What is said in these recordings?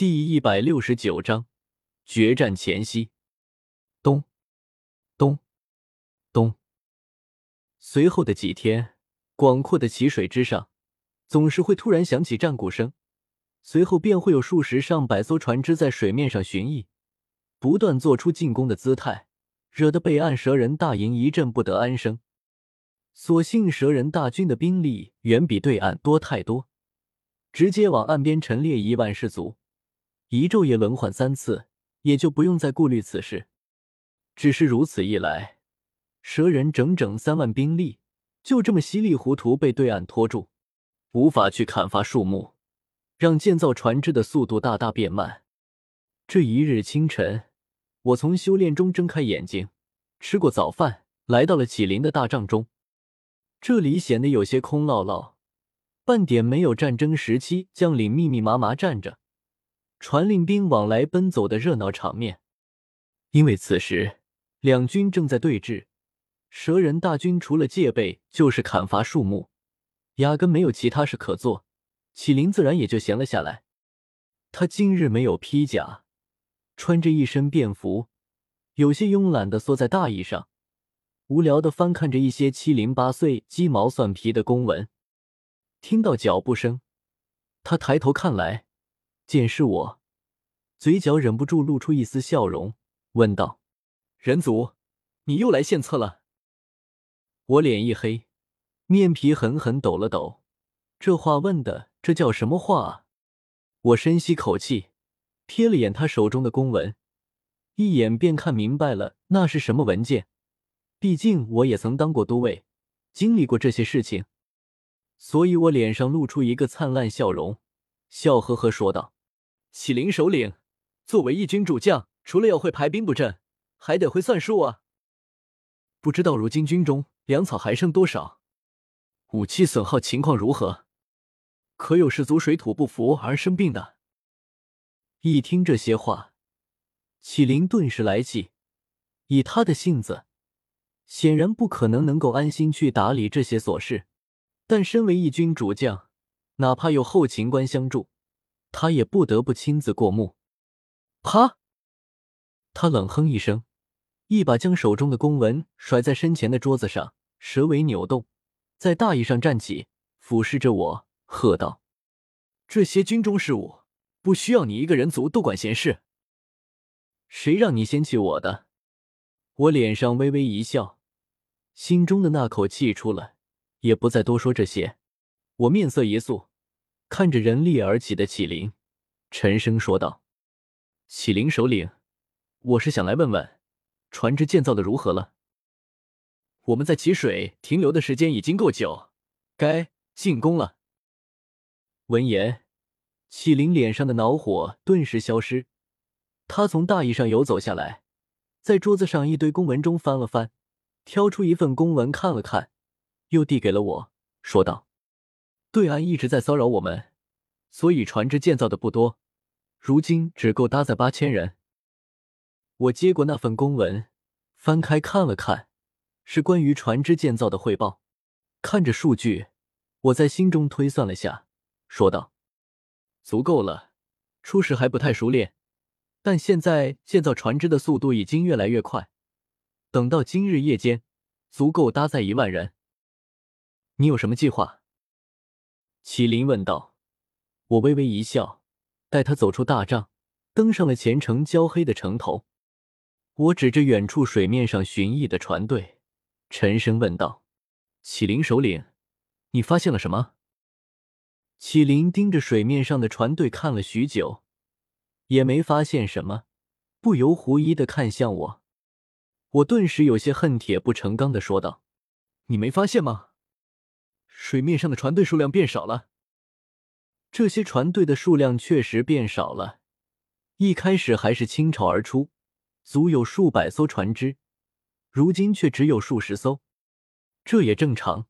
第一百六十九章决战前夕。咚咚咚。随后的几天，广阔的奇水之上，总是会突然响起战鼓声，随后便会有数十上百艘船只在水面上巡弋，不断做出进攻的姿态，惹得北岸蛇人大营一阵不得安生。所幸蛇人大军的兵力远比对岸多太多，直接往岸边陈列一万士卒，一昼夜轮换三次，也就不用再顾虑此事。只是如此一来，蛇人整整三万兵力就这么稀里糊涂被对岸拖住，无法去砍伐树木，让建造船只的速度大大变慢。这一日清晨，我从修炼中睁开眼睛，吃过早饭，来到了启灵的大帐中。这里显得有些空落落，半点没有战争时期将领密密麻麻站着，传令兵往来奔走的热闹场面。因为此时两军正在对峙，蛇人大军除了戒备就是砍伐树木，压根没有其他事可做。启灵自然也就闲了下来。他今日没有披甲，穿着一身便服，有些慵懒的缩在大椅上。无聊的翻看着一些七零八碎、鸡毛蒜皮的公文，听到脚步声，他抬头看来，见是我，嘴角忍不住露出一丝笑容，问道：“人族，你又来献策了？”我脸一黑，面皮狠狠抖了抖，这话问的，这叫什么话啊？我深吸口气，瞥了眼他手中的公文，一眼便看明白了，那是什么文件。毕竟我也曾当过都尉，经历过这些事情，所以我脸上露出一个灿烂笑容，笑呵呵说道：“启灵首领，作为一军主将，除了要会排兵布阵，还得会算数啊。不知道如今军中粮草还剩多少，武器损耗情况如何？可有士卒水土不服而生病的？”一听这些话，启灵顿时来气，以他的性子。显然不可能能够安心去打理这些琐事，但身为一军主将，哪怕有后勤官相助，他也不得不亲自过目。啪！他冷哼一声，一把将手中的公文甩在身前的桌子上，蛇尾扭动，在大椅上站起，俯视着我，喝道：“这些军中事务不需要你一个人族多管闲事。谁让你先起我的？”我脸上微微一笑。心中的那口气出了，也不再多说这些。我面色一肃，看着人立而起的启灵，沉声说道：“启灵首领，我是想来问问，船只建造的如何了？我们在奇水停留的时间已经够久，该进攻了。”闻言，启灵脸上的恼火顿时消失，他从大椅上游走下来，在桌子上一堆公文中翻了翻。挑出一份公文看了看，又递给了我，说道：“对岸一直在骚扰我们，所以船只建造的不多，如今只够搭载八千人。”我接过那份公文，翻开看了看，是关于船只建造的汇报。看着数据，我在心中推算了下，说道：“足够了。初始还不太熟练，但现在建造船只的速度已经越来越快。”等到今日夜间，足够搭载一万人。你有什么计划？麒麟问道。我微微一笑，带他走出大帐，登上了前程焦黑的城头。我指着远处水面上巡弋的船队，沉声问道：“启灵首领，你发现了什么？”启灵盯着水面上的船队看了许久，也没发现什么，不由狐疑的看向我。我顿时有些恨铁不成钢的说道：“你没发现吗？水面上的船队数量变少了。这些船队的数量确实变少了。一开始还是倾巢而出，足有数百艘船只，如今却只有数十艘。这也正常，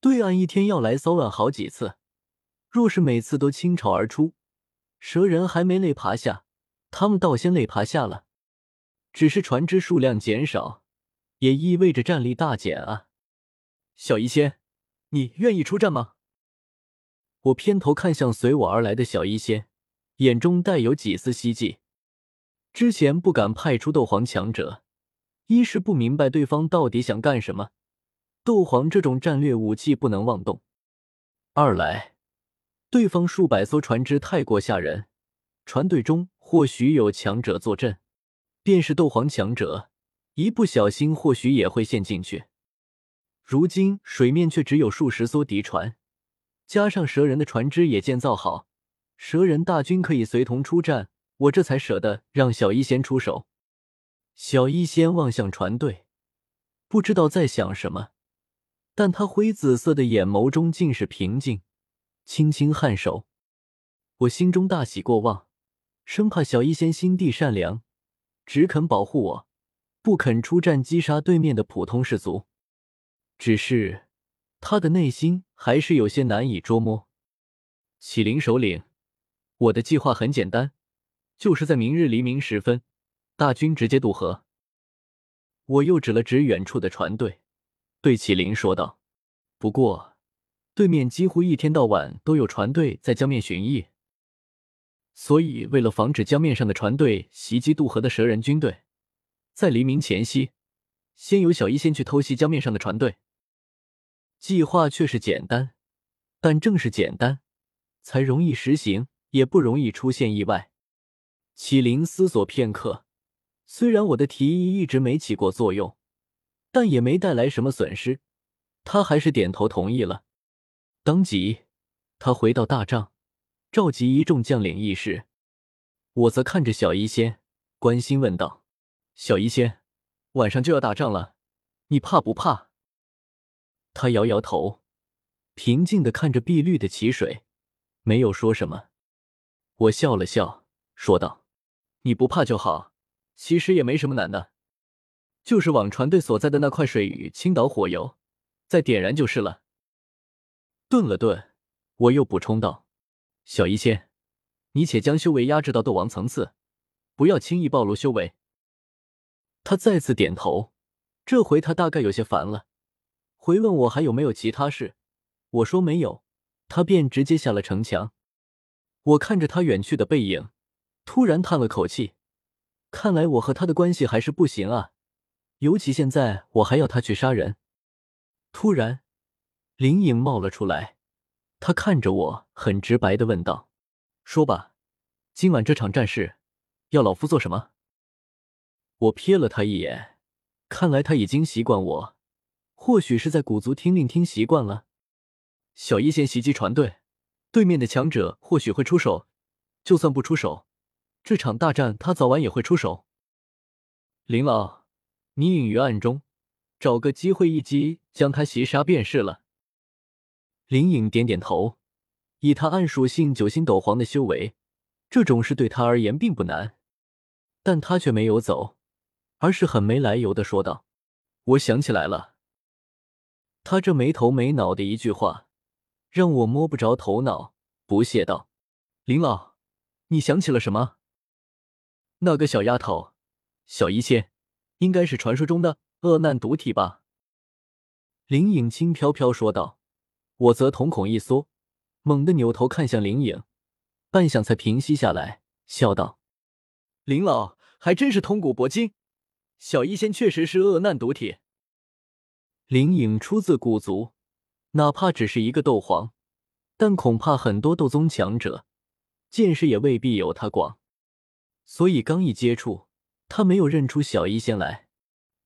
对岸一天要来骚乱好几次，若是每次都倾巢而出，蛇人还没累爬下，他们倒先累爬下了。”只是船只数量减少，也意味着战力大减啊！小医仙，你愿意出战吗？我偏头看向随我而来的小医仙，眼中带有几丝希冀。之前不敢派出斗皇强者，一是不明白对方到底想干什么，斗皇这种战略武器不能妄动；二来，对方数百艘船只太过吓人，船队中或许有强者坐镇，便是斗皇强者，一不小心或许也会陷进去。如今水面却只有数十艘敌船，加上蛇人的船只也建造好，蛇人大军可以随同出战，我这才舍得让小医仙出手。小医仙望向船队，不知道在想什么，但他灰紫色的眼眸中尽是平静，轻轻颔首。我心中大喜过望，生怕小医仙心地善良，只肯保护我，不肯出战击杀对面的普通士卒。只是，他的内心还是有些难以捉摸。启灵首领，我的计划很简单，就是在明日黎明时分，大军直接渡河。我又指了指远处的船队，对启灵说道：“不过，对面几乎一天到晚都有船队在江面巡弋，所以为了防止江面上的船队袭击渡河的蛇人军队，在黎明前夕，先由小伊先去偷袭江面上的船队。”计划却是简单，但正是简单，才容易实行，也不容易出现意外。启灵思索片刻，虽然我的提议一直没起过作用，但也没带来什么损失，他还是点头同意了。当即，他回到大帐，召集一众将领议事。我则看着小医仙，关心问道：“小医仙，晚上就要打仗了，你怕不怕？”他摇摇头，平静的看着碧绿的奇水，没有说什么。我笑了笑，说道：“你不怕就好，其实也没什么难的，就是往船队所在的那块水域倾倒火油，再点燃就是了。”顿了顿，我又补充道：“小医仙，你且将修为压制到斗王层次，不要轻易暴露修为。”他再次点头，这回他大概有些烦了。回问我还有没有其他事，我说没有，他便直接下了城墙。我看着他远去的背影，突然叹了口气，看来我和他的关系还是不行啊，尤其现在我还要他去杀人。突然，林颖冒了出来，他看着我，很直白的问道：“说吧，今晚这场战事，要老夫做什么？”我瞥了他一眼，看来他已经习惯我。或许是在古族听令听习惯了，小一先袭击船队，对面的强者或许会出手，就算不出手，这场大战他早晚也会出手。林老，你隐于暗中，找个机会一击将他袭杀便是了。林颖点点头，以他暗属性九星斗皇的修为，这种事对他而言并不难，但他却没有走，而是很没来由的说道：“我想起来了。”他这没头没脑的一句话，让我摸不着头脑，不屑道：“林老，你想起了什么？那个小丫头，小医仙，应该是传说中的恶难毒体吧？”林颖轻飘飘说道。我则瞳孔一缩，猛地扭头看向林颖，半晌才平息下来，笑道：“林老还真是通古博今，小医仙确实是恶难毒体。”灵影出自古族，哪怕只是一个斗皇，但恐怕很多斗宗强者见识也未必有他广。所以刚一接触，他没有认出小医仙来。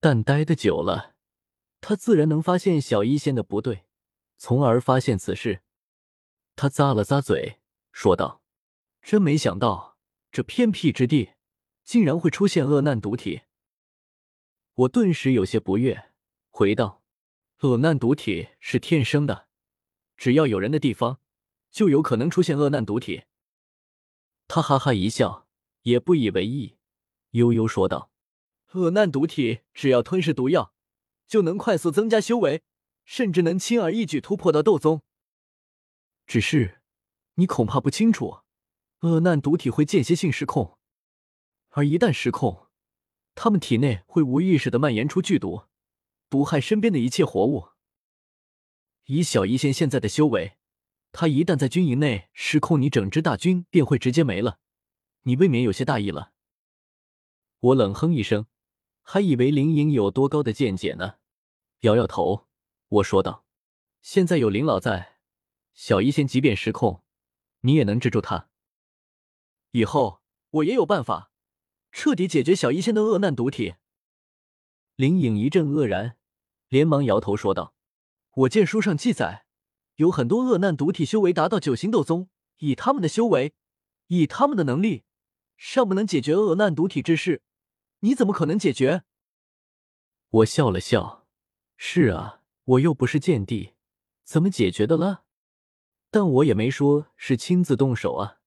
但待得久了，他自然能发现小医仙的不对，从而发现此事。他咂了咂嘴，说道：“真没想到，这偏僻之地竟然会出现恶难毒体。”我顿时有些不悦，回道。恶难毒体是天生的，只要有人的地方，就有可能出现恶难毒体。他哈哈一笑，也不以为意，悠悠说道：“恶难毒体只要吞噬毒药，就能快速增加修为，甚至能轻而易举突破到斗宗。只是你恐怕不清楚，恶难毒体会间歇性失控，而一旦失控，他们体内会无意识的蔓延出剧毒。”毒害身边的一切活物。以小医仙现在的修为，他一旦在军营内失控，你整支大军便会直接没了。你未免有些大意了。我冷哼一声，还以为林颖有多高的见解呢。摇摇头，我说道：“现在有林老在，小医仙即便失控，你也能制住他。以后我也有办法，彻底解决小医仙的恶难毒体。”林颖一阵愕然，连忙摇头说道：“我见书上记载，有很多恶难毒体修为达到九星斗宗，以他们的修为，以他们的能力，尚不能解决恶难毒体之事，你怎么可能解决？”我笑了笑：“是啊，我又不是剑帝，怎么解决的了？但我也没说是亲自动手啊。”